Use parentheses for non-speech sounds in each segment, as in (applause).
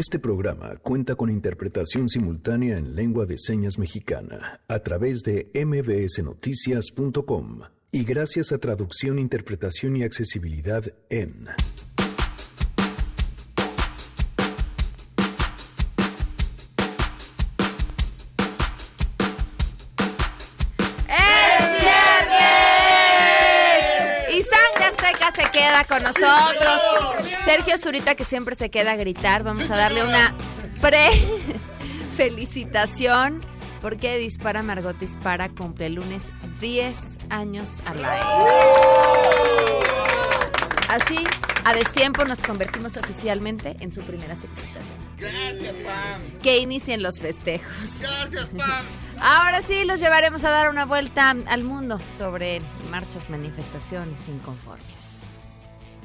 Este programa cuenta con interpretación simultánea en lengua de señas mexicana a través de mbsnoticias.com y gracias a traducción, interpretación y accesibilidad en... con nosotros. Sergio Zurita, que siempre se queda a gritar. Vamos a darle una pre-felicitación. (laughs) Porque Dispara Margot Dispara cumple el lunes 10 años al aire. Así, a destiempo nos convertimos oficialmente en su primera felicitación. Gracias, Pam. Que inicien los festejos. Gracias, Pam. (laughs) Ahora sí, los llevaremos a dar una vuelta al mundo sobre marchas, manifestaciones inconformes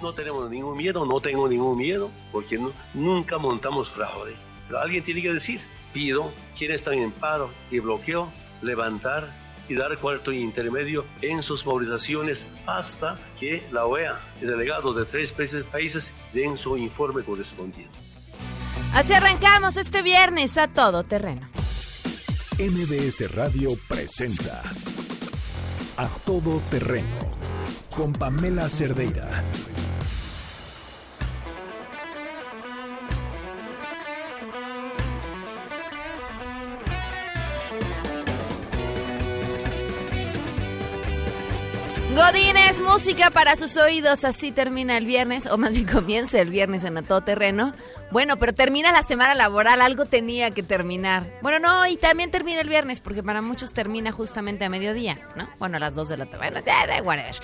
no tenemos ningún miedo, no tengo ningún miedo, porque nunca montamos fraude. Pero alguien tiene que decir, pido quienes están en paro y bloqueo, levantar y dar cuarto intermedio en sus movilizaciones hasta que la OEA y delegados de tres países den su informe correspondiente. Así arrancamos este viernes a todo terreno. MBS Radio presenta A Todo Terreno con Pamela Cerdeira. Godines, música para sus oídos. Así termina el viernes, o más bien comienza el viernes en a todo terreno. Bueno, pero termina la semana laboral, algo tenía que terminar. Bueno, no, y también termina el viernes, porque para muchos termina justamente a mediodía, ¿no? Bueno, a las 2 de la tarde. Whatever.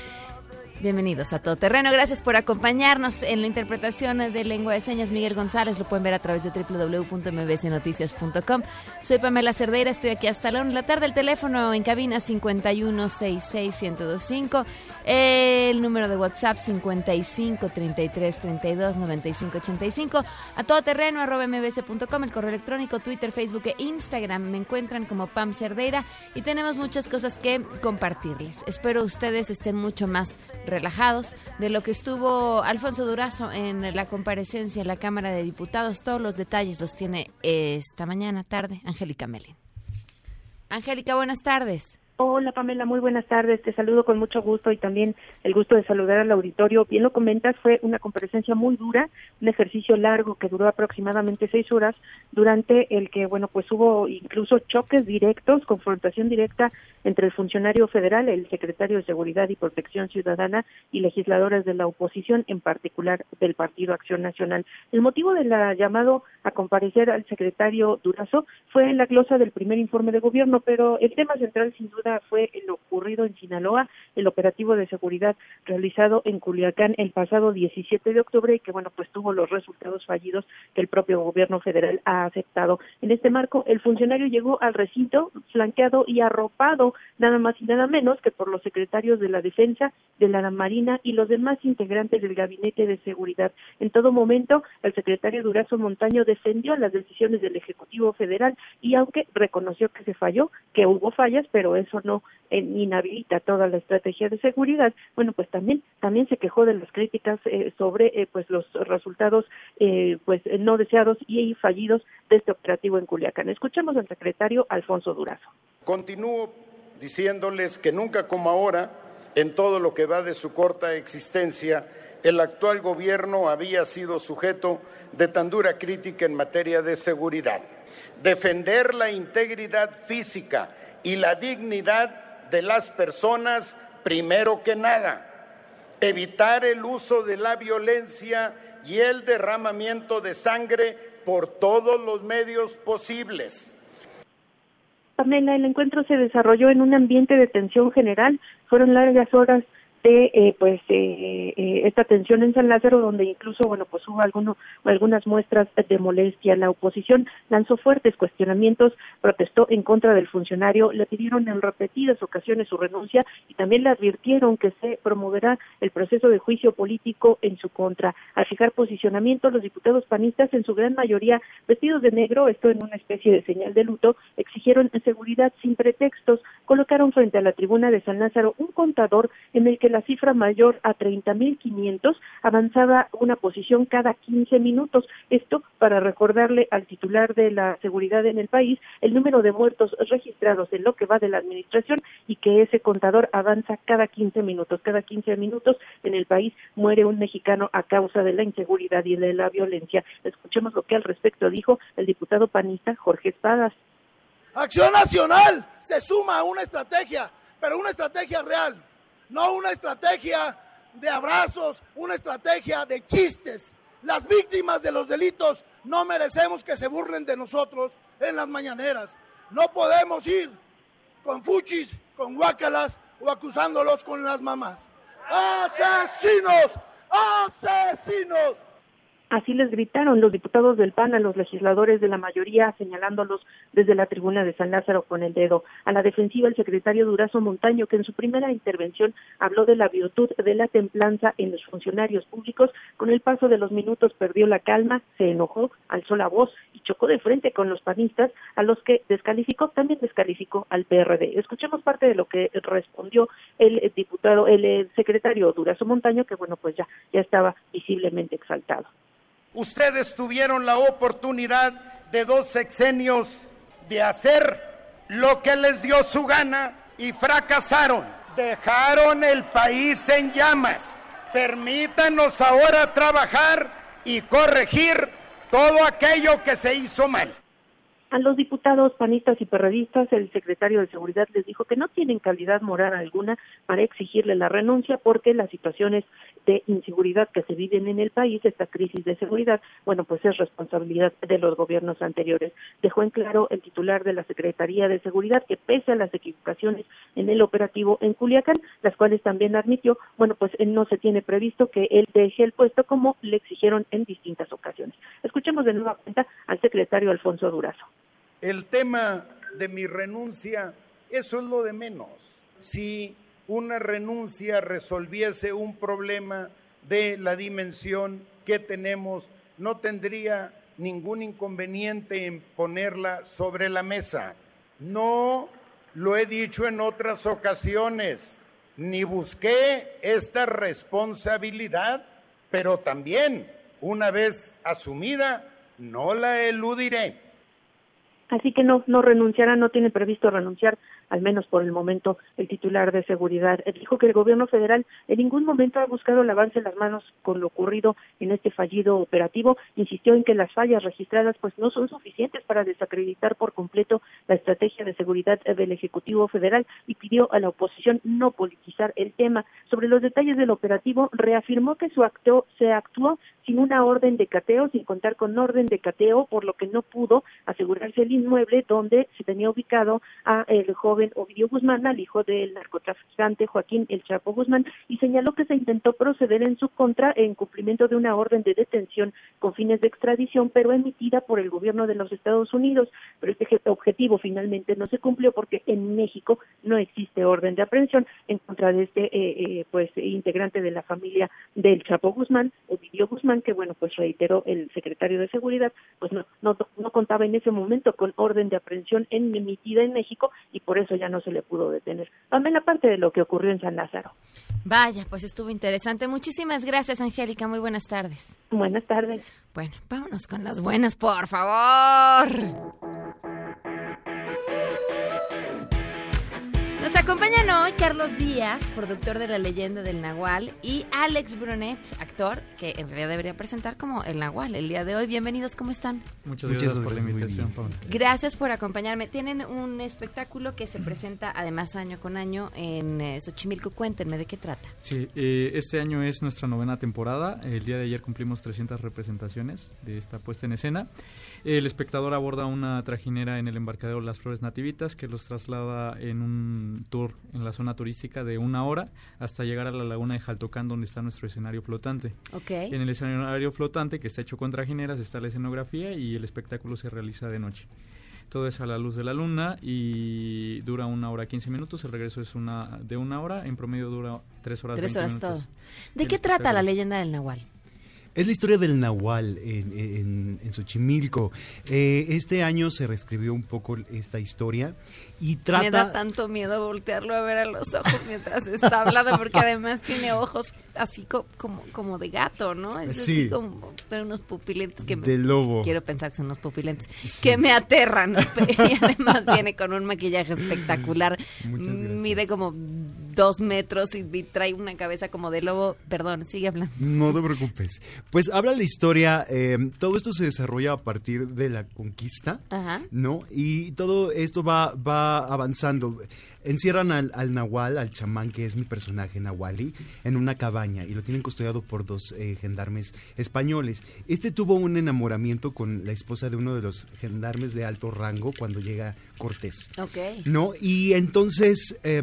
Bienvenidos a Todo Terreno. Gracias por acompañarnos en la interpretación de lengua de señas. Miguel González lo pueden ver a través de www.mbsnoticias.com. Soy Pamela Cerdeira, estoy aquí hasta la 1 de la tarde. El teléfono en cabina 5166125. El número de WhatsApp 5533329585. A Todo Terreno arroba mbs.com. El correo electrónico, Twitter, Facebook e Instagram. Me encuentran como Pam Cerdeira y tenemos muchas cosas que compartirles. Espero ustedes estén mucho más relajados de lo que estuvo Alfonso Durazo en la comparecencia en la Cámara de Diputados. Todos los detalles los tiene esta mañana, tarde, Angélica Melin. Angélica, buenas tardes. Hola Pamela, muy buenas tardes. Te saludo con mucho gusto y también el gusto de saludar al auditorio. Bien lo comentas, fue una comparecencia muy dura, un ejercicio largo que duró aproximadamente seis horas, durante el que, bueno, pues hubo incluso choques directos, confrontación directa entre el funcionario federal, el secretario de Seguridad y Protección Ciudadana y legisladores de la oposición, en particular del Partido Acción Nacional. El motivo de la llamado a comparecer al secretario Durazo fue en la glosa del primer informe de gobierno, pero el tema central sin duda fue lo ocurrido en Sinaloa, el operativo de seguridad realizado en Culiacán el pasado 17 de octubre y que, bueno, pues tuvo los resultados fallidos que el propio gobierno federal ha aceptado. En este marco, el funcionario llegó al recinto flanqueado y arropado nada más y nada menos que por los secretarios de la Defensa, de la Marina y los demás integrantes del Gabinete de Seguridad. En todo momento, el secretario Durazo Montaño defendió las decisiones del Ejecutivo Federal y aunque reconoció que se falló, que hubo fallas, pero eso no eh, inhabilita toda la estrategia de seguridad, bueno, pues también también se quejó de las críticas eh, sobre eh, pues los resultados pues no deseados y fallidos de este operativo en Culiacán. Escuchemos al secretario Alfonso Durazo. Continúo diciéndoles que nunca como ahora, en todo lo que va de su corta existencia, el actual gobierno había sido sujeto de tan dura crítica en materia de seguridad. Defender la integridad física y la dignidad de las personas primero que nada. Evitar el uso de la violencia y el derramamiento de sangre por todos los medios posibles. Pamela, el encuentro se desarrolló en un ambiente de tensión general. Fueron largas horas de eh, pues eh, eh, esta tensión en San Lázaro donde incluso bueno pues hubo alguno, algunas muestras de molestia. La oposición lanzó fuertes cuestionamientos protestó en contra del funcionario le pidieron en repetidas ocasiones su renuncia y también le advirtieron que se promoverá el proceso de juicio político en su contra. Al fijar posicionamiento los diputados panistas en su gran mayoría vestidos de negro esto en una especie de señal de luto exigieron seguridad sin pretextos. Colocaron frente a la tribuna de San Lázaro un contador en el que la cifra mayor a 30.500 avanzaba una posición cada 15 minutos. Esto para recordarle al titular de la seguridad en el país el número de muertos registrados en lo que va de la administración y que ese contador avanza cada 15 minutos. Cada 15 minutos en el país muere un mexicano a causa de la inseguridad y de la violencia. Escuchemos lo que al respecto dijo el diputado panista Jorge Espadas. Acción Nacional se suma a una estrategia, pero una estrategia real, no una estrategia de abrazos, una estrategia de chistes. Las víctimas de los delitos no merecemos que se burlen de nosotros en las mañaneras. No podemos ir con fuchis, con guácalas o acusándolos con las mamás. ¡Asesinos! ¡Asesinos! Así les gritaron los diputados del PAN a los legisladores de la mayoría, señalándolos desde la tribuna de San Lázaro con el dedo. A la defensiva, el secretario Durazo Montaño, que en su primera intervención habló de la virtud de la templanza en los funcionarios públicos, con el paso de los minutos perdió la calma, se enojó, alzó la voz y chocó de frente con los panistas, a los que descalificó, también descalificó al PRD. Escuchemos parte de lo que respondió el diputado, el secretario Durazo Montaño, que bueno, pues ya, ya estaba visiblemente exaltado. Ustedes tuvieron la oportunidad de dos sexenios de hacer lo que les dio su gana y fracasaron. Dejaron el país en llamas. Permítanos ahora trabajar y corregir todo aquello que se hizo mal. A los diputados panistas y perredistas, el secretario de Seguridad les dijo que no tienen calidad moral alguna para exigirle la renuncia porque las situaciones de inseguridad que se viven en el país, esta crisis de seguridad, bueno, pues es responsabilidad de los gobiernos anteriores. Dejó en claro el titular de la Secretaría de Seguridad que pese a las equivocaciones en el operativo en Culiacán, las cuales también admitió, bueno, pues no se tiene previsto que él deje el puesto como le exigieron en distintas ocasiones. Escuchemos de nueva cuenta al secretario Alfonso Durazo. El tema de mi renuncia, eso es lo de menos. Si una renuncia resolviese un problema de la dimensión que tenemos, no tendría ningún inconveniente en ponerla sobre la mesa. No lo he dicho en otras ocasiones, ni busqué esta responsabilidad, pero también, una vez asumida, no la eludiré. Así que no, no renunciará, no tiene previsto renunciar, al menos por el momento, el titular de seguridad. Dijo que el gobierno federal en ningún momento ha buscado lavarse las manos con lo ocurrido en este fallido operativo. Insistió en que las fallas registradas pues no son suficientes para desacreditar por completo la estrategia de seguridad del Ejecutivo Federal y pidió a la oposición no politizar el tema. Sobre los detalles del operativo, reafirmó que su acto se actuó sin una orden de cateo, sin contar con orden de cateo, por lo que no pudo asegurarse el inmueble donde se tenía ubicado a el joven Ovidio Guzmán, al hijo del narcotraficante Joaquín El Chapo Guzmán, y señaló que se intentó proceder en su contra en cumplimiento de una orden de detención con fines de extradición, pero emitida por el gobierno de los Estados Unidos. Pero este objetivo finalmente no se cumplió porque en México no existe orden de aprehensión en contra de este eh, eh, pues integrante de la familia del Chapo Guzmán, Ovidio Guzmán, que bueno, pues reiteró el secretario de Seguridad, pues no, no, no contaba en ese momento con orden de aprehensión emitida en México y por eso ya no se le pudo detener. También la parte de lo que ocurrió en San Lázaro. Vaya, pues estuvo interesante. Muchísimas gracias, Angélica. Muy buenas tardes. Buenas tardes. Bueno, vámonos con las buenas, por favor. Nos acompañan hoy Carlos Díaz, productor de La leyenda del Nahual, y Alex Brunet, actor, que en realidad debería presentar como el Nahual el día de hoy. Bienvenidos, ¿cómo están? Muchas gracias, por la invitación, Paula. Gracias por acompañarme. Tienen un espectáculo que se presenta además año con año en eh, Xochimilco. Cuéntenme, ¿de qué trata? Sí, eh, este año es nuestra novena temporada. El día de ayer cumplimos 300 representaciones de esta puesta en escena. El espectador aborda una trajinera en el embarcadero Las Flores Nativitas que los traslada en un tour en la zona turística de una hora hasta llegar a la laguna de Jaltocán donde está nuestro escenario flotante. Okay. En el escenario flotante que está hecho con trajineras está la escenografía y el espectáculo se realiza de noche. Todo es a la luz de la luna y dura una hora 15 minutos. El regreso es una de una hora. En promedio dura tres horas Tres 20 horas minutos. todo. ¿De El qué trata la leyenda del Nahual? Es la historia del Nahual en, en, en Xochimilco. Eh, este año se reescribió un poco esta historia y trata... Me da tanto miedo voltearlo a ver a los ojos mientras está hablando, porque además tiene ojos así co- como, como de gato, ¿no? Es Sí. así como tiene unos pupilentes que me... De lobo. Quiero pensar que son unos pupilentes que me aterran. (laughs) y además (laughs) viene con un maquillaje espectacular. Muchas gracias. Mide como dos metros y, y trae una cabeza como de lobo. Perdón, sigue hablando. No te preocupes. Pues habla la historia, eh, todo esto se desarrolla a partir de la conquista, Ajá. ¿no? Y todo esto va, va avanzando. Encierran al, al Nahual, al chamán, que es mi personaje, Nahuali, en una cabaña y lo tienen custodiado por dos eh, gendarmes españoles. Este tuvo un enamoramiento con la esposa de uno de los gendarmes de alto rango cuando llega Cortés. Ok. ¿no? Y entonces eh,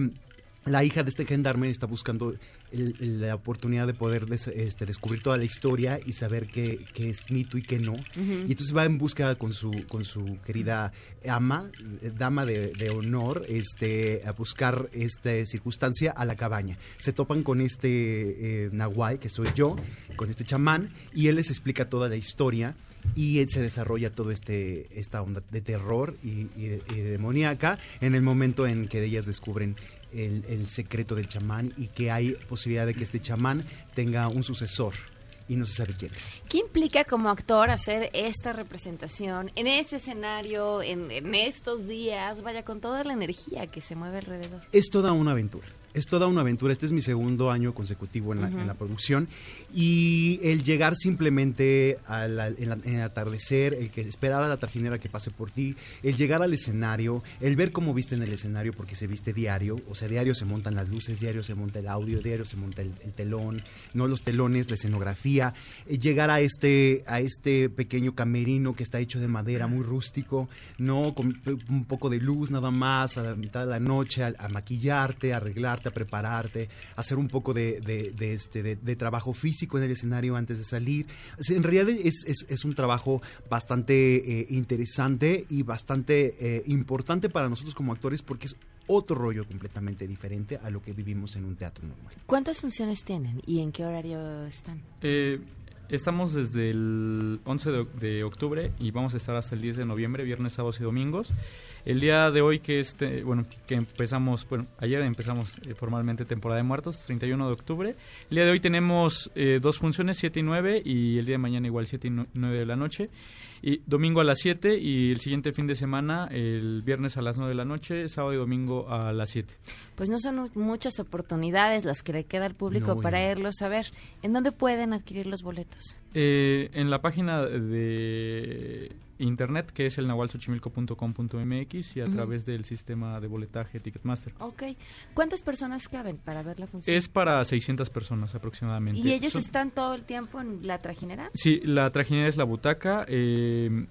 la hija de este gendarme está buscando el- el- la oportunidad de poder des- este, descubrir toda la historia y saber qué, qué es mito y qué no. Y entonces va en búsqueda con su, con su querida ama, eh, dama de, de honor, este, a buscar esta circunstancia a la cabaña. Se topan con este eh, nahual, que soy yo, con este chamán, y él les explica toda la historia y él se desarrolla todo este esta onda de terror y, y- y demoníaca en el momento en que ellas descubren el, el secreto del chamán y que hay posibilidad de que este chamán tenga un sucesor y no se sabe quién es. ¿Qué implica como actor hacer esta representación en este escenario, en, en estos días, vaya, con toda la energía que se mueve alrededor? Es toda una aventura. Es toda una aventura. Este es mi segundo año consecutivo en la, en la producción. Y el llegar simplemente al en en el atardecer, el que esperar a la trajinera que pase por ti, el llegar al escenario, el ver cómo viste en el escenario, porque se viste diario. O sea, diario se montan las luces, diario se monta el audio, diario se monta el, el telón, no los telones, la escenografía. eh, llegar a este, a este pequeño camerino que está hecho de madera, muy rústico, no con un poco de luz nada más, a la mitad de la noche, a, a maquillarte, a a prepararte, a hacer un poco de, de- de este, de, de trabajo físico en el escenario antes de salir. O sea, en realidad es, es- es un trabajo bastante eh, interesante y bastante eh, importante para nosotros como actores porque es otro rollo completamente diferente a lo que vivimos en un teatro normal. ¿Cuántas funciones tienen y en qué horario están? Eh, estamos desde el 11 de, de octubre y vamos a estar hasta el 10 de noviembre, viernes, sábados y domingos. El día de hoy que este, bueno, que empezamos, bueno, ayer empezamos eh, formalmente temporada de muertos, 31 de octubre. El día de hoy tenemos eh, dos funciones, 7 y 9 y el día de mañana igual 7 y no- 9 de la noche. Y domingo a las 7 y el siguiente fin de semana, el viernes a las 9 de la noche, sábado y domingo a las 7. Pues no son mu- muchas oportunidades las que le queda al público No, para irlos a ver. ¿En dónde pueden adquirir los boletos? Eh, en la página de internet que es el nahualsochimilco.com.mx y a través del sistema de boletaje Ticketmaster. Ok. ¿Cuántas personas caben para ver la función? Es para 600 personas aproximadamente. ¿Y ellos Son- están todo el tiempo en la trajinera? Sí, la trajinera es la butaca. eh,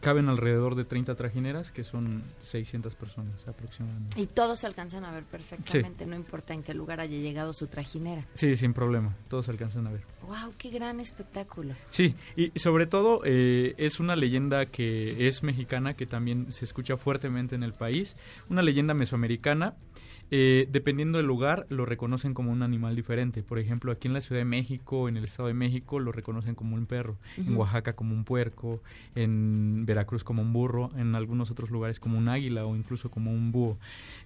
caben alrededor de 30 trajineras, que son 600 personas aproximadamente. Y todos se alcanzan a ver perfectamente, no importa en qué lugar haya llegado su trajinera. Sí, sin problema. Todos se alcanzan a ver. ¡Wow! ¡Qué gran espectáculo! Sí, y sobre todo eh, es una leyenda que es mexicana, que también se escucha fuertemente en el país, una leyenda mesoamericana. Eh, dependiendo del lugar, lo reconocen como un animal diferente. Por ejemplo, aquí en la Ciudad de México, en el Estado de México, lo reconocen como un perro. En. Oaxaca como un puerco. En Veracruz como un burro. En algunos otros lugares como un águila o incluso como un búho.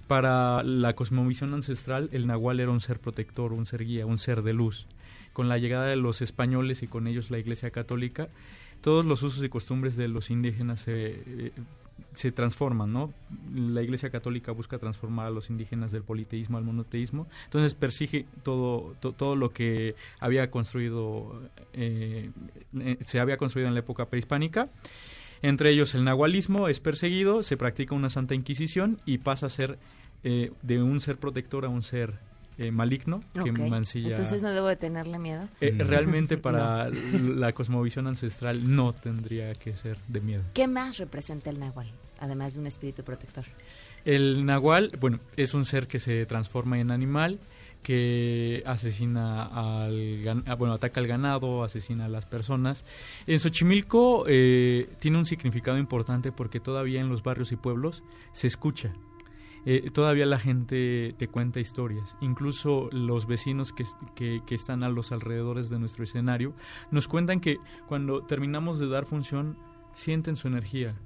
Para la cosmovisión ancestral, el nahual era un ser protector, un ser guía, un ser de luz con la llegada de los españoles y con ellos la Iglesia Católica, todos los usos y costumbres de los indígenas se, eh, se transforman, ¿no? La Iglesia Católica busca transformar a los indígenas del politeísmo al monoteísmo, entonces persigue todo, to- todo lo que había construido, eh, eh, se había construido en la época prehispánica. Entre ellos el nahualismo es perseguido, se practica una santa inquisición y pasa a ser eh, de un ser protector a un ser eh, maligno que Ok. mancilla. Entonces no debo de tenerle miedo. Eh, No. realmente para (laughs) la cosmovisión ancestral no tendría que ser de miedo. ¿Qué más representa el náhuatl, además de un espíritu protector? El nahual, bueno, es un ser que se transforma en animal, que asesina al ah, bueno, ataca al ganado, asesina a las personas. En Xochimilco eh, tiene un significado importante porque todavía en los barrios y pueblos se escucha. Eh, todavía la gente te cuenta historias. Incluso los vecinos que, que, están a los alrededores de nuestro escenario nos cuentan que cuando terminamos de dar función sienten su energía,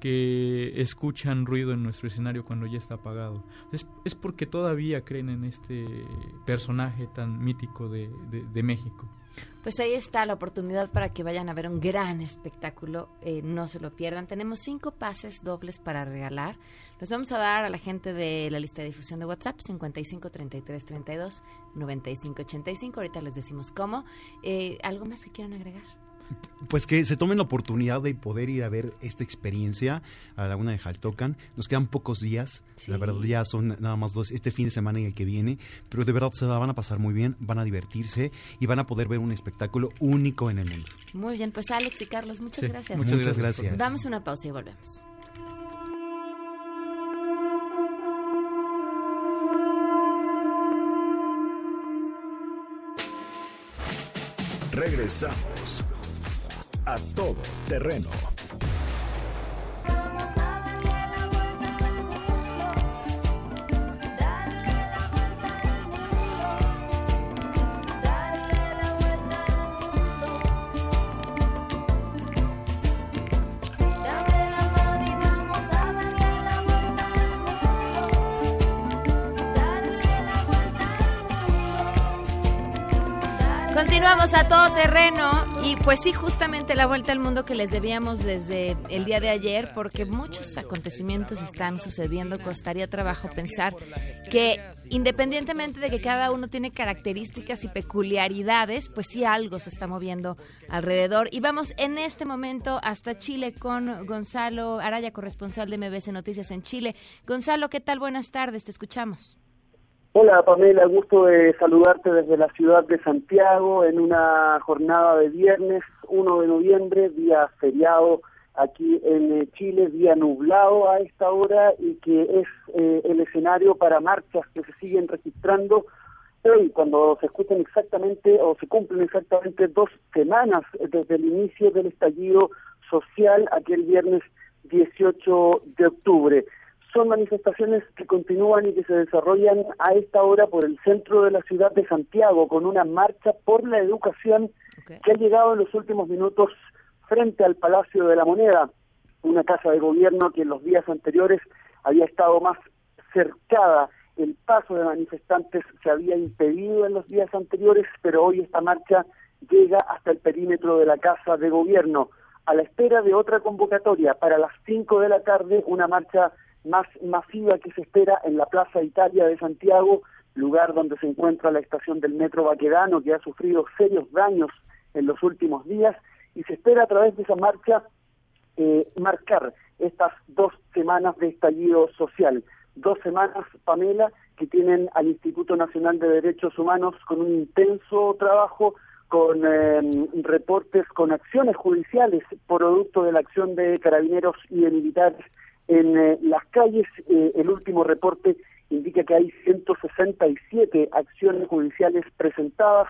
que escuchan ruido en nuestro escenario cuando ya está apagado. Es, es porque todavía creen en este personaje tan mítico de, de, de México. Pues ahí está la oportunidad para que vayan a ver un gran espectáculo, eh, no se lo pierdan. Tenemos cinco pases dobles para regalar. Los vamos a dar a la gente de la lista de difusión de WhatsApp, 55 33 32 95 85. Ahorita les decimos cómo. Eh, ¿Algo más que quieran agregar? Pues que se tomen la oportunidad de poder ir a ver esta experiencia a la Laguna de Jaltocan. Nos quedan pocos días, sí. la verdad ya son nada más dos, este fin de semana y el que viene, pero de verdad se la van a pasar muy bien, van a divertirse y van a poder ver un espectáculo único en el mundo. Muy bien, pues Alex y Carlos, muchas Sí, gracias. Muchas, gracias. gracias. Damos una pausa y volvemos. Regresamos a todo terreno. Continuamos a todo terreno y pues sí, justamente la vuelta al mundo que les debíamos desde el día de ayer, porque muchos acontecimientos están sucediendo. Costaría trabajo pensar que independientemente de que cada uno tiene características y peculiaridades, pues sí algo se está moviendo alrededor. Y vamos en este momento hasta Chile con Gonzalo Araya, corresponsal de MBC Noticias en Chile. Gonzalo, ¿qué tal? Buenas tardes, te escuchamos. Hola Pamela, gusto de saludarte desde la ciudad de Santiago en una jornada de viernes 1 de noviembre, día feriado aquí en Chile, día nublado a esta hora y que es eh, el escenario para marchas que se siguen registrando. Hoy cuando se escuchan exactamente o se cumplen exactamente dos semanas desde el inicio del estallido social aquel viernes 18 de octubre son manifestaciones que continúan y que se desarrollan a esta hora por el centro de la ciudad de Santiago, con una marcha por la educación okay. que ha llegado en los últimos minutos frente al Palacio de la Moneda, una casa de gobierno que en los días anteriores había estado más cercada. El paso de manifestantes se había impedido en los días anteriores, pero hoy esta marcha llega hasta el perímetro de la casa de gobierno, a la espera de otra convocatoria para las 5 de la tarde, una marcha más masiva que se espera en la Plaza Italia de Santiago, lugar donde se encuentra la estación del Metro Baquedano, que ha sufrido serios daños en los últimos días, y se espera a través de esa marcha eh, marcar estas dos semanas de estallido social. Dos semanas, Pamela, que tienen al Instituto Nacional de Derechos Humanos con un intenso trabajo, con eh, reportes, con acciones judiciales, producto de la acción de carabineros y de militares en eh, las calles, eh, el último reporte indica que hay 167 acciones judiciales presentadas,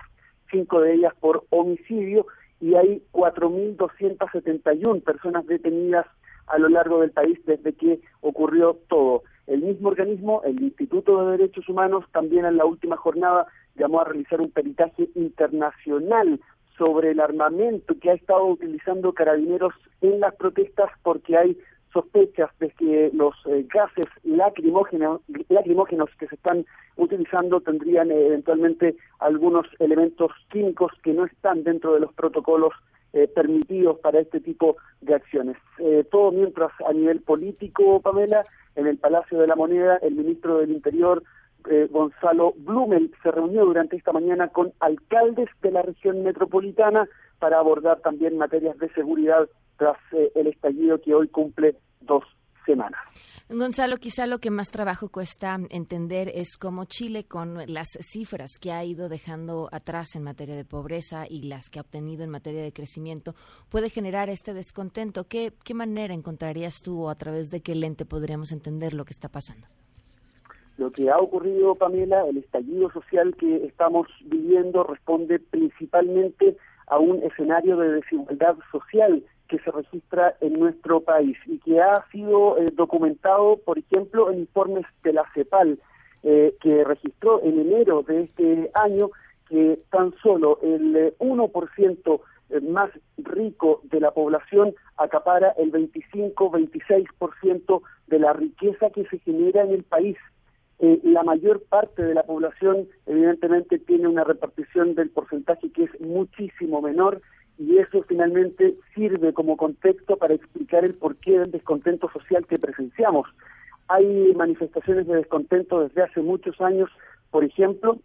cinco de ellas por homicidio, y hay 4.271 personas detenidas a lo largo del país desde que ocurrió todo. El mismo organismo, el Instituto de Derechos Humanos, también en la última jornada llamó a realizar un peritaje internacional sobre el armamento que ha estado utilizando carabineros en las protestas porque hay sospechas de que los eh, gases lacrimógenos, lacrimógenos que se están utilizando tendrían eh, eventualmente algunos elementos químicos que no están dentro de los protocolos eh, permitidos para este tipo de acciones. todo mientras a nivel político, Pamela, en el Palacio de la Moneda, el ministro del Interior, Gonzalo Blumel, se reunió durante esta mañana con alcaldes de la región metropolitana para abordar también materias de seguridad tras eh, el estallido que hoy cumple dos semanas. Gonzalo, quizá lo que más trabajo cuesta entender es cómo Chile, con las cifras que ha ido dejando atrás en materia de pobreza y las que ha obtenido en materia de crecimiento, puede generar este descontento. ¿Qué, qué manera encontrarías tú o a través de qué lente podríamos entender lo que está pasando? Lo que ha ocurrido, Pamela, el estallido social que estamos viviendo responde principalmente a un escenario de desigualdad social que se registra en nuestro país y que ha sido eh, documentado, por ejemplo, en informes de la CEPAL, eh, que registró en enero de este año que tan solo el 1% eh, más rico de la población acapara el 25-26% de la riqueza que se genera en el país. la mayor parte de la población evidentemente tiene una repartición del porcentaje que es muchísimo menor y eso finalmente sirve como contexto para explicar el porqué del descontento social que presenciamos. Hay manifestaciones de descontento desde hace muchos años, por ejemplo,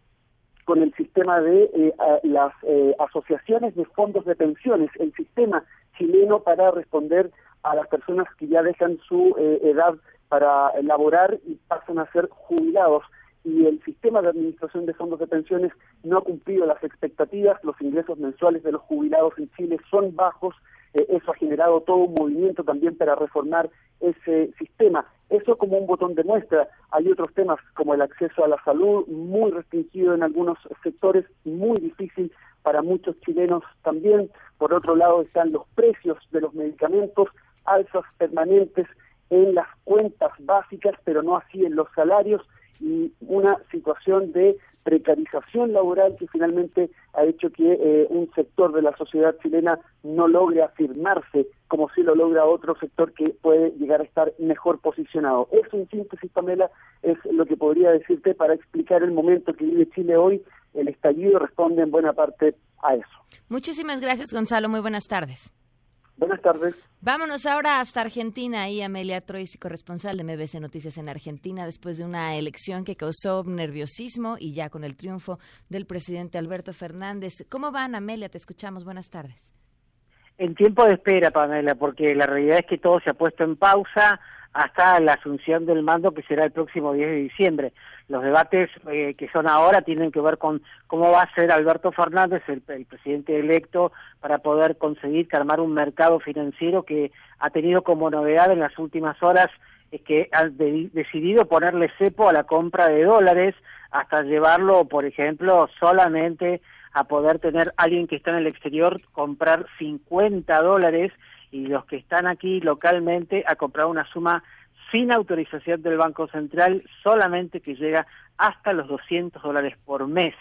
con el sistema de eh, las eh, asociaciones de fondos de pensiones, el sistema chileno para responder a las personas que ya dejan su eh, edad para elaborar y pasan a ser jubilados y el sistema de administración de fondos de pensiones no ha cumplido las expectativas, los ingresos mensuales de los jubilados en Chile son bajos, eh, eso ha generado todo un movimiento también para reformar ese sistema. Eso como un botón de muestra. Hay otros temas como el acceso a la salud, muy restringido en algunos sectores, muy difícil para muchos chilenos también. Por otro lado están los precios de los medicamentos, alzas permanentes en las cuentas básicas, pero no así en los salarios y una situación de precarización laboral que finalmente ha hecho que eh, un sector de la sociedad chilena no logre afirmarse como si lo logra otro sector que puede llegar a estar mejor posicionado. Eso en síntesis, Pamela, es lo que podría decirte para explicar el momento que vive Chile hoy. El estallido responde en buena parte a eso. Muchísimas gracias, Gonzalo. Muy buenas tardes. Buenas tardes. Vámonos ahora hasta Argentina. Ahí Amelia Troisi, corresponsal de MBC Noticias en Argentina, después de una elección que causó nerviosismo y ya con el triunfo del presidente Alberto Fernández. ¿Cómo van, Amelia? Te escuchamos. Buenas tardes. En tiempo de espera, Pamela, porque la realidad es que todo se ha puesto en pausa hasta la asunción del mando que será el próximo 10 de diciembre. Los debates eh, que son ahora tienen que ver con cómo va a ser Alberto Fernández, el, presidente electo, para poder conseguir armar un mercado financiero que ha tenido como novedad en las últimas horas es que ha decidido ponerle cepo a la compra de dólares hasta llevarlo, por ejemplo, solamente a poder tener alguien que está en el exterior comprar 50 dólares y los que están aquí localmente a comprar una suma sin autorización del Banco Central, solamente que llega hasta los 200 dólares por mes.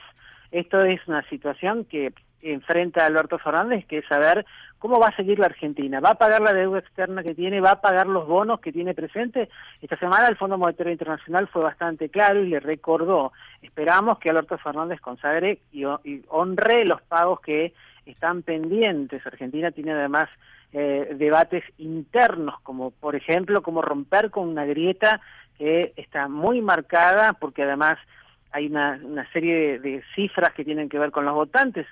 Esto es una situación que enfrenta a Alberto Fernández, que es saber cómo va a seguir la Argentina. ¿Va a pagar la deuda externa que tiene? ¿Va a pagar los bonos que tiene presente? Esta semana el Fondo Monetario Internacional fue bastante claro y le recordó. Esperamos que Alberto Fernández consagre y honre los pagos que están pendientes. Argentina tiene además eh, debates internos, como por ejemplo, cómo romper con una grieta que está muy marcada, porque además hay una, una serie de, cifras que tienen que ver con los votantes.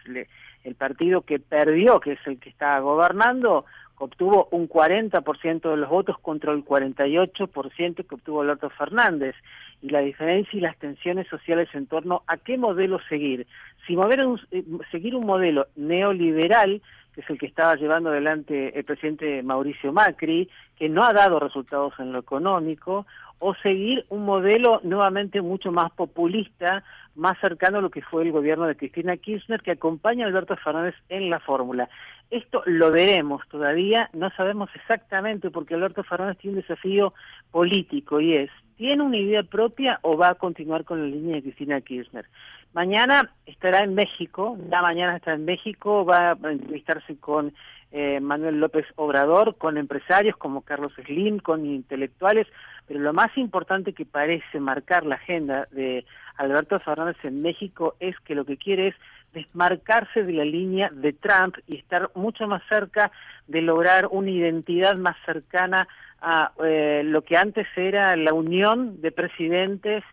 el partido que perdió, que es el que está gobernando, obtuvo un 40% de los votos contra el 48% que obtuvo Alberto Fernández. Y la diferencia y las tensiones sociales en torno a qué modelo seguir. Si mover eh, seguir un modelo neoliberal, que es el que estaba llevando adelante el presidente Mauricio Macri, que no ha dado resultados en lo económico, o seguir un modelo nuevamente mucho más populista, más cercano a lo que fue el gobierno de Cristina Kirchner, que acompaña a Alberto Fernández en la fórmula. Esto lo veremos todavía, no sabemos exactamente porque Alberto Fernández tiene un desafío político y es, ¿tiene una idea propia o va a continuar con la línea de Cristina Kirchner? Mañana estará en México, ya mañana está en México, va a entrevistarse con eh, Manuel López Obrador, con empresarios como Carlos Slim, con intelectuales, pero lo más importante que parece marcar la agenda de Alberto Fernández en México es que lo que quiere es desmarcarse de la línea de Trump y estar mucho más cerca de lograr una identidad más cercana a eh, lo que antes era la unión de presidentes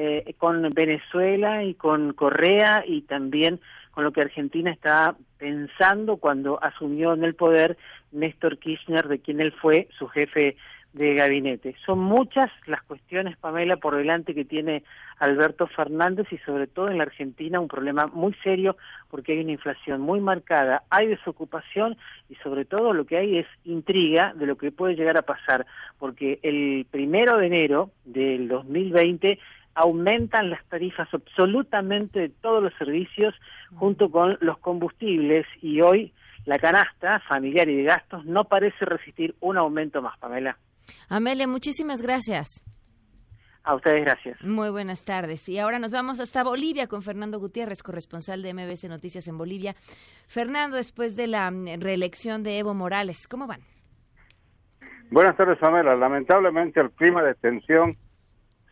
eh, con Venezuela y con Correa y también con lo que Argentina estaba pensando cuando asumió en el poder Néstor Kirchner, de quien él fue su jefe de gabinete. Son muchas las cuestiones, Pamela, por delante que tiene Alberto Fernández y sobre todo en la Argentina un problema muy serio porque hay una inflación muy marcada, hay desocupación y sobre todo lo que hay es intriga de lo que puede llegar a pasar porque el primero de enero del 2020 aumentan las tarifas absolutamente de todos los servicios junto con los combustibles y hoy la canasta familiar y de gastos no parece resistir un aumento más, Pamela. Amelia, muchísimas gracias. A ustedes gracias. Muy buenas tardes. Y ahora nos vamos hasta Bolivia con Fernando Gutiérrez, corresponsal de MBC Noticias en Bolivia. Fernando, después de la mm, reelección de Evo Morales, ¿cómo van? Buenas tardes, Pamela. Lamentablemente el clima de tensión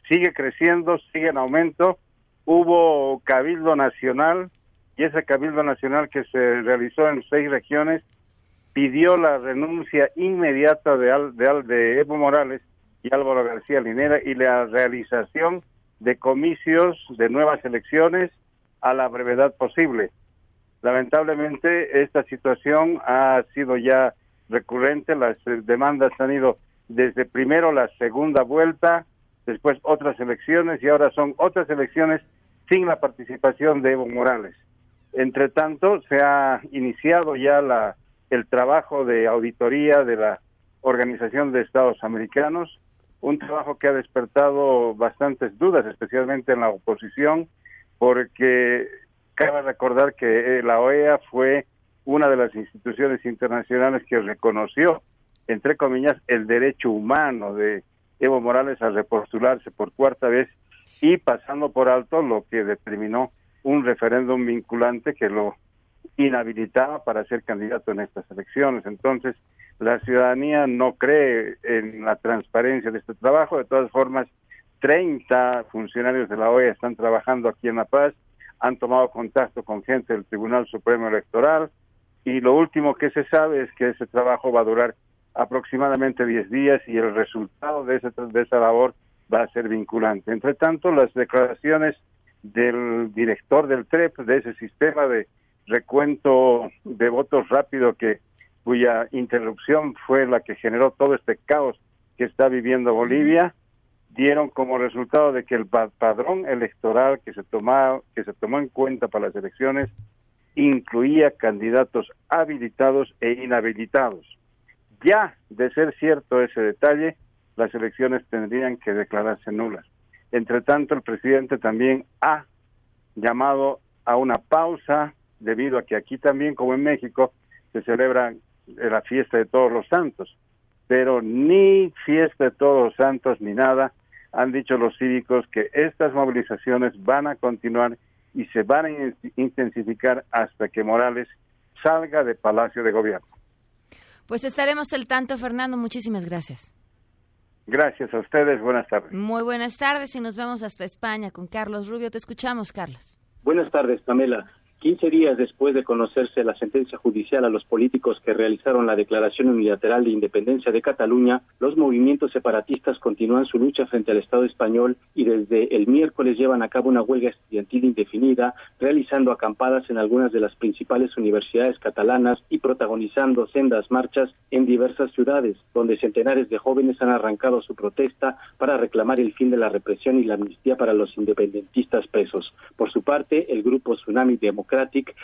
sigue creciendo, sigue en aumento. Hubo cabildo nacional y ese cabildo nacional que se realizó en seis regiones pidió la renuncia inmediata de, de, de Evo Morales y Álvaro García Linera y la realización de comicios de nuevas elecciones a la brevedad posible. Lamentablemente esta situación ha sido ya recurrente, las demandas han ido desde primero la segunda vuelta, después otras elecciones y ahora son otras elecciones sin la participación de Evo Morales. Entre tanto, se ha iniciado ya la, el trabajo de auditoría de la Organización de Estados Americanos un trabajo que ha despertado bastantes dudas, especialmente en la oposición, porque cabe recordar que eh, la OEA fue una de las instituciones internacionales que reconoció, entre comillas, el derecho humano de Evo Morales a repostularse por cuarta vez y pasando por alto lo que determinó un referéndum vinculante que lo inhabilitaba para ser candidato en estas elecciones. Entonces, la ciudadanía no cree en la transparencia de este trabajo. De todas formas, 30 funcionarios de la OEA están trabajando aquí en La Paz, han tomado contacto con gente del Tribunal Supremo Electoral y lo último que se sabe es que ese trabajo va a durar aproximadamente 10 días y el resultado de, ese, de esa labor va a ser vinculante. Entre tanto, las declaraciones del director del TREP, de ese sistema de recuento de votos rápido que cuya interrupción fue la que generó todo este caos que está viviendo Bolivia, dieron como resultado de que el padrón electoral que se tomó, que se tomó en cuenta para las elecciones incluía candidatos habilitados e inhabilitados. Ya de ser cierto ese detalle, las elecciones tendrían que declararse nulas. Entre tanto, el presidente también ha llamado a una pausa debido a que aquí también, como en México, se celebran la fiesta de todos los santos, pero ni fiesta de todos los santos ni nada han dicho los cívicos que estas movilizaciones van a continuar y se van a intensificar hasta que Morales salga de Palacio de Gobierno. Pues estaremos al tanto, Fernando. Muchísimas gracias. Gracias a ustedes. Buenas tardes. Muy buenas tardes y nos vemos hasta España con Carlos Rubio. Te escuchamos, Carlos. Buenas tardes, Pamela. 15 días después de conocerse la sentencia judicial a los políticos que realizaron la declaración unilateral de independencia de Cataluña, los movimientos separatistas continúan su lucha frente al Estado español y desde el miércoles llevan a cabo una huelga estudiantil indefinida, realizando acampadas en algunas de las principales universidades catalanas y protagonizando sendas marchas en diversas ciudades, donde centenares de jóvenes han arrancado su protesta para reclamar el fin de la represión y la amnistía para los independentistas presos. Por su parte, el grupo Tsunami Democrático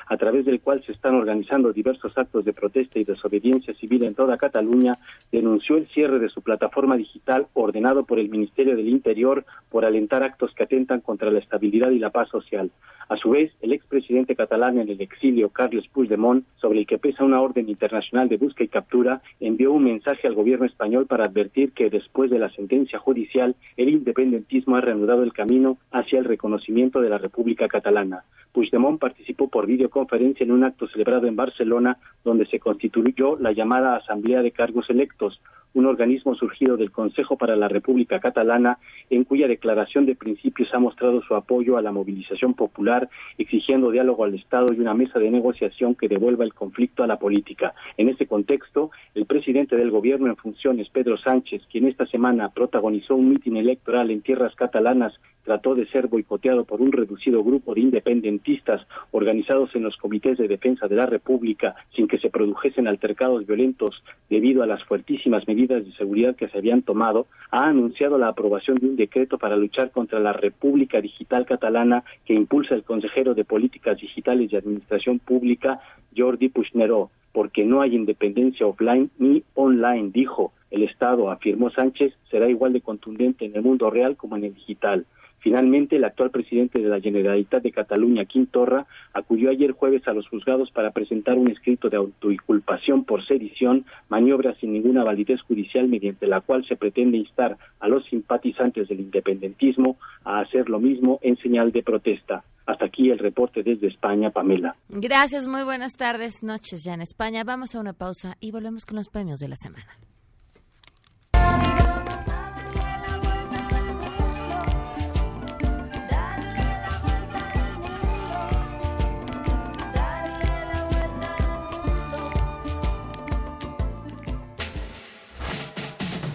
a través del cual se están organizando diversos actos de protesta y desobediencia civil en toda Cataluña, denunció el cierre de su plataforma digital ordenado por el Ministerio del Interior por alentar actos que atentan contra la estabilidad y la paz social. A su vez, el expresidente catalán en el exilio, Carles Puigdemont, sobre el que pesa una orden internacional de busca y captura, envió un mensaje al gobierno español para advertir que después de la sentencia judicial, el independentismo ha reanudado el camino hacia el reconocimiento de la República Catalana. Puigdemont participó por videoconferencia en un acto celebrado en Barcelona, donde se constituyó la llamada Asamblea de Cargos Electos, un organismo surgido del Consejo para la República Catalana, en cuya declaración de principios ha mostrado su apoyo a la movilización popular, exigiendo diálogo al Estado y una mesa de negociación que devuelva el conflicto a la política. En ese contexto, el presidente del Gobierno en funciones, Pedro Sánchez, quien esta semana protagonizó un mitin electoral en tierras catalanas, trató de ser boicoteado por un reducido grupo de independentistas organizados en los comités de defensa de la República sin que se produjesen altercados violentos debido a las fuertísimas medidas de seguridad que se habían tomado, ha anunciado la aprobación de un decreto para luchar contra la República Digital Catalana que impulsa el consejero de Políticas Digitales y Administración Pública, Jordi Puigneró, porque no hay independencia offline ni online, dijo. El Estado, afirmó Sánchez, será igual de contundente en el mundo real como en el digital. Finalmente, el actual presidente de la Generalitat de Cataluña, Quim Torra, acudió ayer jueves a los juzgados para presentar un escrito de autoinculpación por sedición, maniobra sin ninguna validez judicial mediante la cual se pretende instar a los simpatizantes del independentismo a hacer lo mismo en señal de protesta. Hasta aquí el reporte desde España, Pamela. Gracias, muy buenas tardes, noches ya en España. Vamos a una pausa y volvemos con los premios de la semana.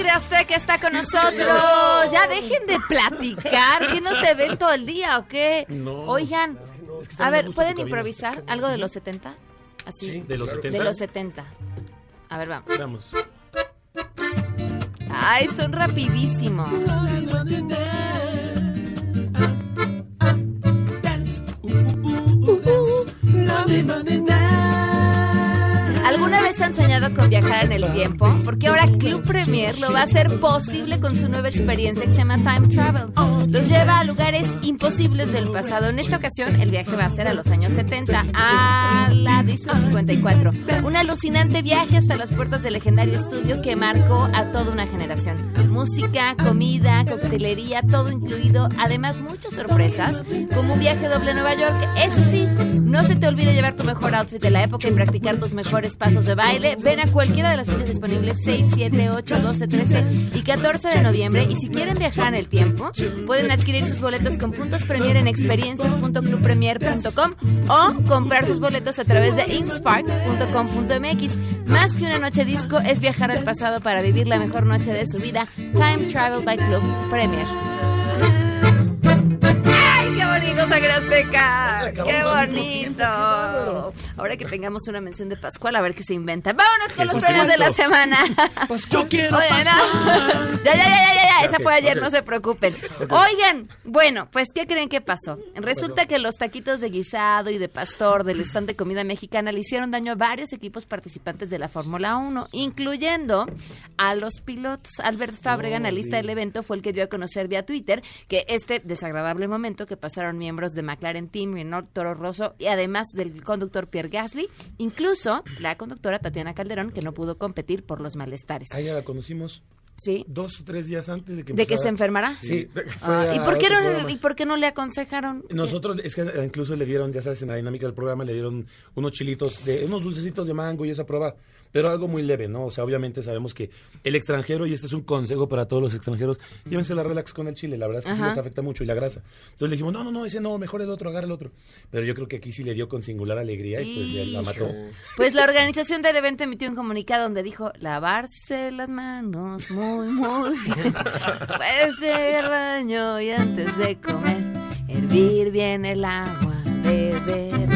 Sangre Azteca está con nosotros. Ya dejen de platicar. ¿Que no se ven todo el día o qué? Oigan, a ver, ¿pueden improvisar algo de los 70? Así. Sí, ¿de los 70? De los 70. A ver, vamos. Vamos. Ay, son rapidísimos. ¿Alguna vez han soñado con viajar en el tiempo? Porque ahora Club Premier lo va a hacer posible con su nueva experiencia que se llama Time Travel. Los lleva a lugares imposibles del pasado. En esta ocasión, el viaje va a ser a los años 70, a la Disco 54. Un alucinante viaje hasta las puertas del legendario estudio que marcó a toda una generación. Música, comida, coctelería, todo incluido. Además, muchas sorpresas, como un viaje doble a Nueva York. Eso sí, no se te olvide llevar tu mejor outfit de la época y practicar tus mejores pasos de baile. Ven a cualquiera de las fechas disponibles 6, 7, 8, 12, 13 y 14 de noviembre. Y si quieren viajar en el tiempo, pueden adquirir sus boletos con puntos premier en experiencias.clubpremier.com o comprar sus boletos a través de inspark.com.mx. Más que una noche disco es viajar al pasado para vivir la mejor noche de su vida. Time Travel by Club Premier. ¡Ay, qué bonito. Ahora que tengamos una mención de Pascual, a ver qué se inventa. Vámonos con los premios de la semana. Yo quiero. Pascual. Ya, ya, ya, ya, ya, ya. Esa fue ayer, no se preocupen. (laughs) Oigan, bueno, pues, ¿qué creen que pasó? Resulta que los taquitos de guisado y de pastor del stand de comida mexicana le hicieron daño a varios equipos participantes de la Fórmula 1, incluyendo a los pilotos. Albert Fábrega, analista del evento, fue el que dio a conocer vía Twitter que este desagradable momento que pasaron miembros de McLaren Team, Renault, Toro Rosso y además del conductor Pierre Gasly, incluso la conductora Tatiana Calderón, que no pudo competir por los malestares. A ella la conocimos Sí. dos o tres días antes de que ¿De que se enfermara? Sí. Ah, ¿y, por qué no, programa. ¿Y por qué no le aconsejaron? Nosotros, es que incluso le dieron, ya sabes, en la dinámica del programa le dieron unos chilitos, de unos dulcecitos de mango y esa prueba, pero algo muy leve, ¿no? O sea, obviamente sabemos que el extranjero, y este es un consejo para todos los extranjeros, llévense la relax con el chile, la verdad es que sí les afecta mucho y la grasa. Entonces le dijimos, no, no, no, ese no, mejor el otro, agarra el otro. Pero yo creo que aquí sí le dio con singular alegría y pues ya la mató. Pues la organización del evento emitió un comunicado donde dijo lavarse las manos muy, muy bien. (laughs) Después de ir al baño y antes de comer, hervir bien el agua de beber.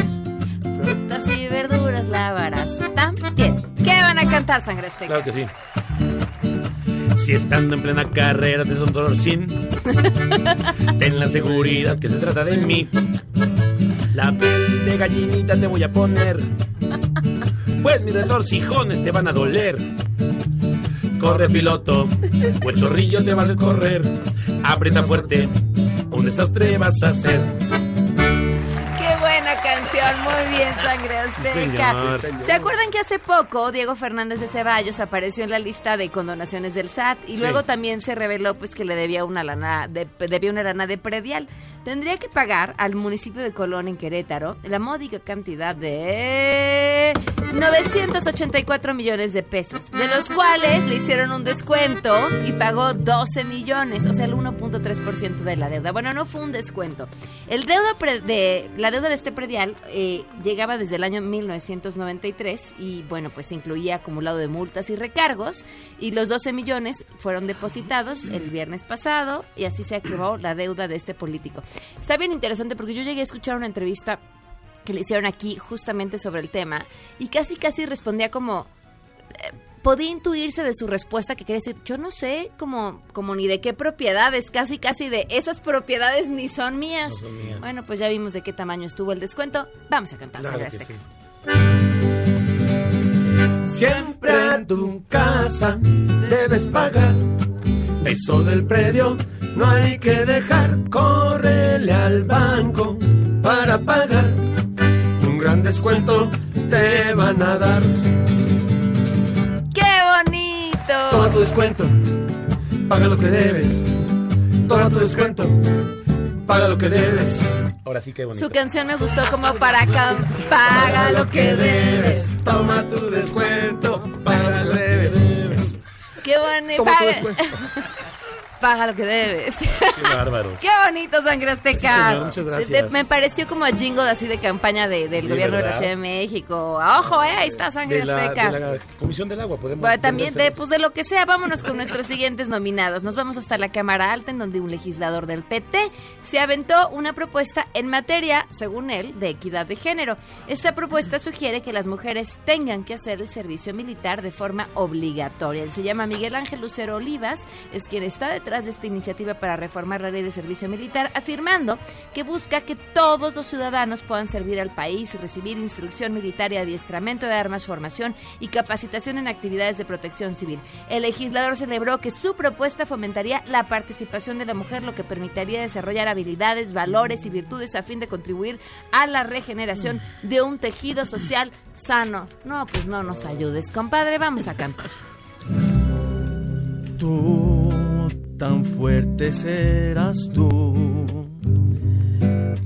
Frutas y verduras lavarás también. ¿Qué van a cantar, Sangre Azteca? Claro que sí. Si estando en plena carrera te da un dolor sin, (laughs) ten la seguridad que se trata de mí. La piel de gallinita te voy a poner, pues mis retorcijones te van a doler. Corre piloto, o el chorrillo te va a correr. Aprieta fuerte, un desastre vas a hacer. Sangre Azteca. Sí. ¿Se acuerdan que hace poco Diego Fernández de Ceballos apareció en la lista de condonaciones del SAT y Sí. luego también se reveló pues que le debía una lana de, debía una lana de predial? Tendría que pagar al municipio de Colón en Querétaro la módica cantidad de 984 millones de pesos, de los cuales le hicieron un descuento y pagó 12 millones, o sea, el 1.3% de la deuda. Bueno, no fue un descuento. El deuda pre- de, la deuda de este predial eh, llega desde el año 1993 y bueno, pues incluía acumulado de multas y recargos y los 12 millones fueron depositados el viernes pasado y así se acabó la deuda de este político. Está bien interesante porque yo llegué a escuchar una entrevista que le hicieron aquí justamente sobre el tema y casi casi respondía como eh, podía intuirse de su respuesta que quería decir, yo no sé como, como ni de qué propiedades, casi casi de esas propiedades ni son mías. No son mías. Bueno, pues ya vimos de qué tamaño estuvo el descuento. Vamos a cantar Claro que Azteca. Siempre a tu casa debes pagar. Eso del predio no hay que dejar. Córrele al banco para pagar. Un gran descuento te van a dar. Tu descuento, paga lo que debes. Toma tu descuento, paga lo que debes. Ahora sí que bonito. Su canción me gustó como para acá. Paga lo que debes. Toma tu descuento, paga lo que debes. Qué bonito. (laughs) Paga, lo que debes. Qué bárbaros. (laughs) Qué bonito Sangre Azteca. Sí, señor, muchas gracias. Me pareció como a jingle así de campaña de- del Sí, gobierno de la. Ciudad de México. Ojo, eh, ahí está Sangre De la, Azteca. de la Comisión del Agua, podemos. Bueno, también de, pues de lo que sea, vámonos con nuestros siguientes nominados. Nos vamos hasta la Cámara Alta, en donde un legislador del PT se aventó una propuesta en materia, según él, de equidad de género. Esta propuesta sugiere que las mujeres tengan que hacer el servicio militar de forma obligatoria. Él se llama Miguel Ángel Lucero Olivas, es quien está detrás de esta iniciativa para reformar la ley de servicio militar, afirmando que busca que todos los ciudadanos puedan servir al país y recibir instrucción militar y adiestramiento de armas, formación y capacitación en actividades de protección civil. El legislador celebró que su propuesta fomentaría la participación de la mujer, lo que permitiría desarrollar habilidades, valores y virtudes a fin de contribuir a la regeneración de un tejido social sano. No, pues no nos ayudes, compadre, vamos a cantar. Tú, tan fuerte serás tú.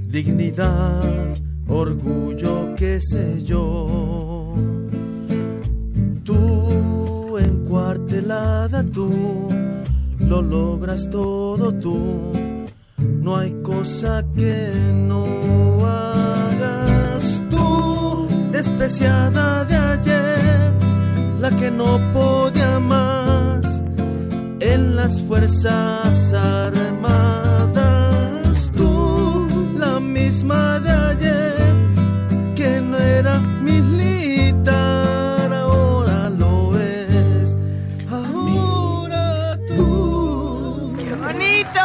Dignidad, orgullo, qué sé yo. Tú, encuartelada tú, lo logras todo tú. No hay cosa que no hagas tú, despreciada de ayer, la que no podía más en las fuerzas armadas. Tú, la misma de ayer, que no era militar, ahora lo es. Ahora tú. ¡Qué bonito!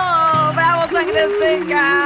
¡Bravo, sangre seca!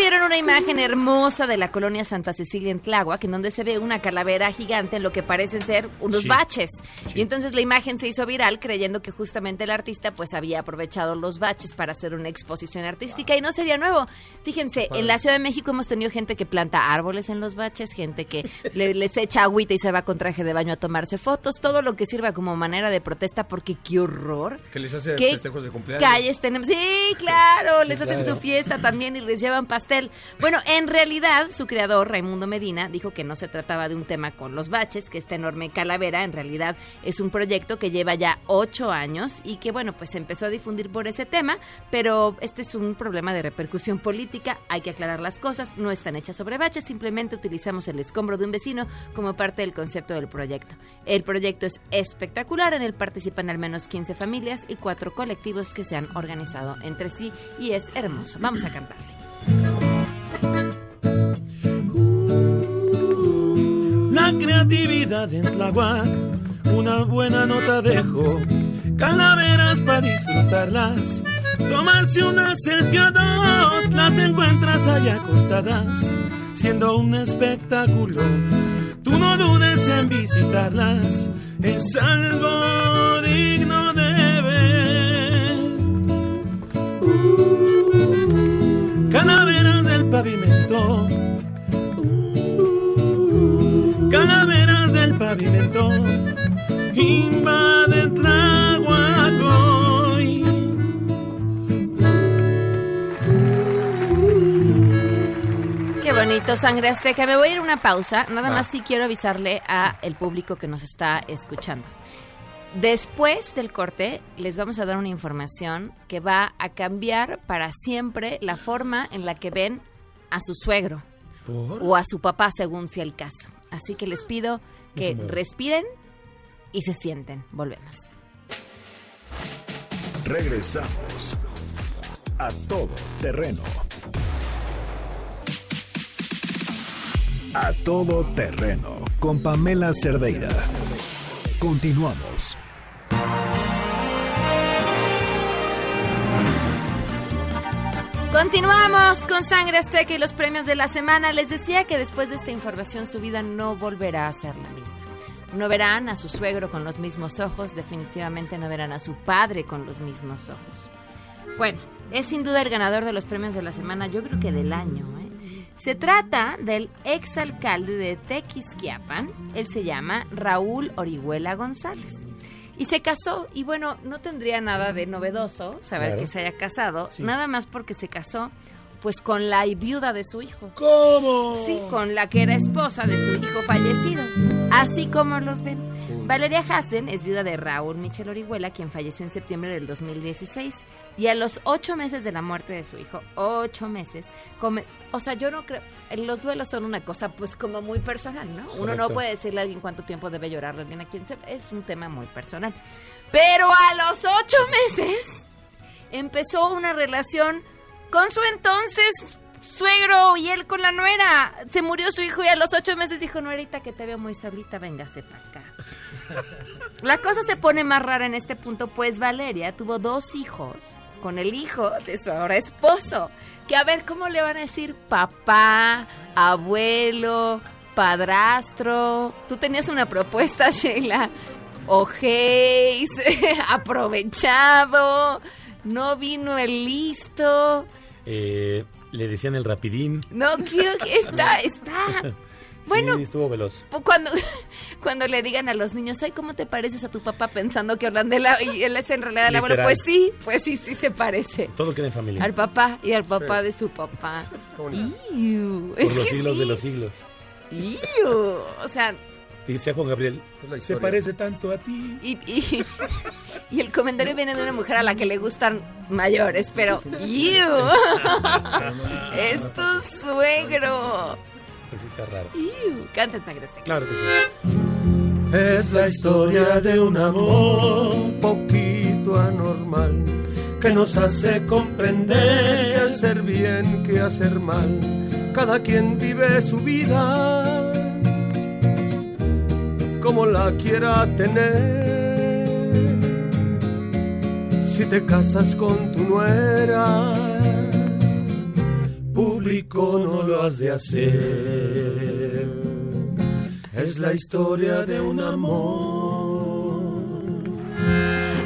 Vieron una imagen hermosa de la colonia Santa Cecilia en Tláhuac, en donde se ve una calavera gigante en lo que parecen ser unos Sí. baches. Y entonces la imagen se hizo viral creyendo que justamente el artista pues había aprovechado los baches para hacer una exposición artística y no sería nuevo. Fíjense, en la Ciudad de México hemos tenido gente que planta árboles en los baches, gente que (laughs) le- les echa agüita y se va con traje de baño a tomarse fotos, todo lo que sirva como manera de protesta porque qué horror. Que les hace ¿Qué festejos de cumpleaños. calles tenemos? Sí, claro, les hacen claro. su fiesta también y les llevan pastel. Bueno, en realidad, su creador, Raimundo Medina, dijo que no se trataba de un tema con los baches, que esta enorme calavera en realidad es un proyecto que lleva ya ocho años y que, bueno, pues se empezó a difundir por ese tema, pero este es un problema de repercusión política, hay que aclarar las cosas, no están hechas sobre baches, simplemente utilizamos el escombro de un vecino como parte del concepto del proyecto. El proyecto es espectacular, en él participan al menos 15 familias y cuatro colectivos que se han organizado entre sí y es hermoso. Vamos a cantarle. La creatividad en Tlahuac, una buena nota dejó. Calaveras para disfrutarlas, tomarse una selfie o dos, las encuentras allá acostadas, siendo un espectáculo. Tú no dudes en visitarlas, es algo digno calaveras del pavimento. Calaveras del pavimento invaden Tláhuac hoy. Qué bonito, sangre azteca. Me voy a ir a una pausa. Nada más sí quiero avisarle a el público que nos está escuchando. Después del corte, les vamos a dar una información que va a cambiar para siempre la forma en la que ven a su suegro. o a su papá según sea el caso. Así que les pido que respiren y se sienten. Volvemos. Regresamos a todo terreno. A todo terreno con Pamela Cerdeira. Continuamos. Continuamos con Sangre Azteca y los premios de la semana. Les decía que después de esta información su vida no volverá a ser la misma. No verán a su suegro con los mismos ojos, definitivamente no verán a su padre con los mismos ojos. Bueno, es sin duda el ganador de los premios de la semana, yo creo que del año. ¿eh? Se trata del exalcalde de Tequisquiapan, él se llama Raúl Orihuela González. Y se casó, y bueno, no tendría nada de novedoso saber Claro. que se haya casado, nada más porque se casó pues con la viuda de su hijo. ¿Cómo? Sí, con la que era esposa de su hijo fallecido. Así como los ven. Valeria Hassen es viuda de Raúl Michel Orihuela, quien falleció en septiembre del 2016. Y a los ocho meses de la muerte de su hijo, ocho meses, come, o sea, yo no creo, los duelos son una cosa pues como muy personal, ¿no? Uno no puede decirle a alguien cuánto tiempo debe llorarle a alguien a quien se, es un tema muy personal. Pero a los ocho meses empezó una relación con su entonces suegro y él con la nuera. Se murió su hijo y a los ocho meses dijo, nuerita, que te veo muy solita, véngase para acá. (laughs) La cosa se pone más rara en este punto, pues Valeria tuvo dos hijos con el hijo de su ahora esposo. Que a ver, ¿cómo le van a decir papá, abuelo, padrastro? Tú tenías una propuesta, (laughs) Sheila. Ojéis, (laughs) aprovechado, no vino el listo. Eh, le decían el rapidín. No, quiero que está, (laughs) está. Bueno, Sí, estuvo veloz. cuando, (laughs) cuando le digan a los niños, ay, ¿cómo te pareces a tu papá pensando que hablan de la... y él es en realidad el abuelo? Pues sí, pues sí, sí se parece. Todo queda en familia. Al papá y al papá de su papá. Iu, Por es los siglos sí. de los siglos. Iu, O sea, Dice Juan Gabriel, se parece tanto a ti. y, y, (laughs) y el comentario viene de una mujer a la que le gustan mayores, pero ¡iu! (laughs) es tu suegro. Pues está raro. ¡Iu! Canta en sangre azteca. Claro que sí. Es la historia de un amor un poquito anormal que nos hace comprender que hacer bien, que hacer mal. Cada quien vive su vida como la quiera tener. Si te casas con tu nuera, público no lo has de hacer. Es la historia de un amor.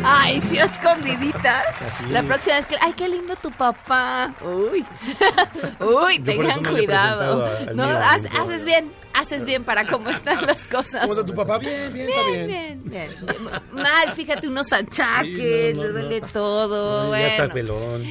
Ay, sí, escondiditas. Así. La próxima vez que. Ay, qué lindo tu papá. Uy. (laughs) Uy, tengan cuidado. No, mío, haz- nunca. haces bien. Haces bien para cómo están las cosas. ¿Cómo está tu papá? Bien, bien, está Bien, bien. bien, bien. Mal, fíjate, unos achaques, Sí, no, no, le duele no. todo. Ya está pelón.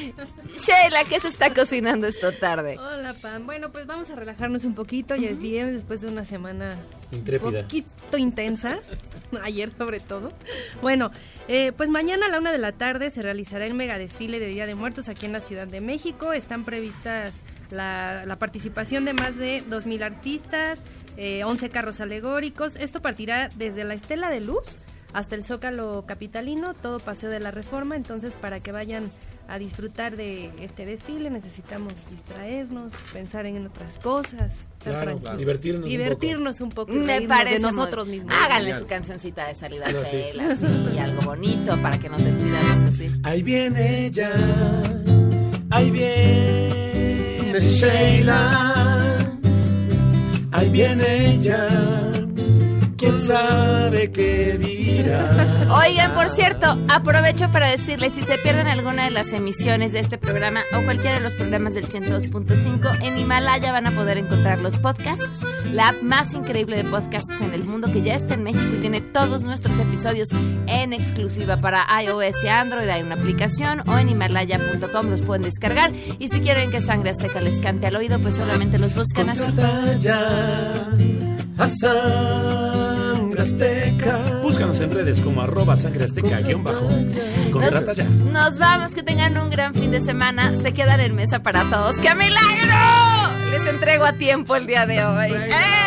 Sheila, ¿qué se está cocinando esta tarde? Hola, Pam. Bueno, pues vamos a relajarnos un poquito. Ya es viernes después de una semana Intrépida. un poquito intensa. (laughs) Ayer, sobre todo. Bueno, eh, pues mañana a la una de la tarde se realizará el mega desfile de Día de Muertos aquí en la Ciudad de México. Están previstas la, la participación de más de 2.000 artistas, eh, 11 carros alegóricos. Esto partirá desde la Estela de Luz hasta el Zócalo Capitalino, todo Paseo de la Reforma. Entonces, para que vayan a disfrutar de este desfile necesitamos distraernos, pensar en otras cosas, estar Claro, tranquilos. divertirnos un Divertirnos un poco. Me parece de nosotros mismos. Háganle su cancioncita de salida a No, sí. Así, algo bonito para que nos despidamos así. Ahí viene ella, ahí viene Sheila, ahí viene ella, quién sabe qué dirá. Oigan, por cierto, aprovecho para decirles, si se pierden alguna de las emisiones de este programa o cualquiera de los programas del 102.5, en Himalaya van a poder encontrar los podcasts, la app más increíble de podcasts en el mundo que ya está en México y tiene todos nuestros episodios en exclusiva para iOS y Android. Hay una aplicación o en himalaya.com los pueden descargar. Y si quieren que Sangre Azteca les cante al oído, pues solamente los buscan así. Búscanos en redes como arroba sangre azteca guion bajo. Contrata ya. Nos vamos, que tengan un gran fin de semana. Se quedan en mesa para todos. ¡Qué milagro! Les entrego a tiempo el día de hoy. ¡Eh!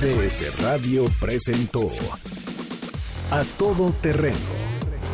MBS Radio presentó A Todo Terreno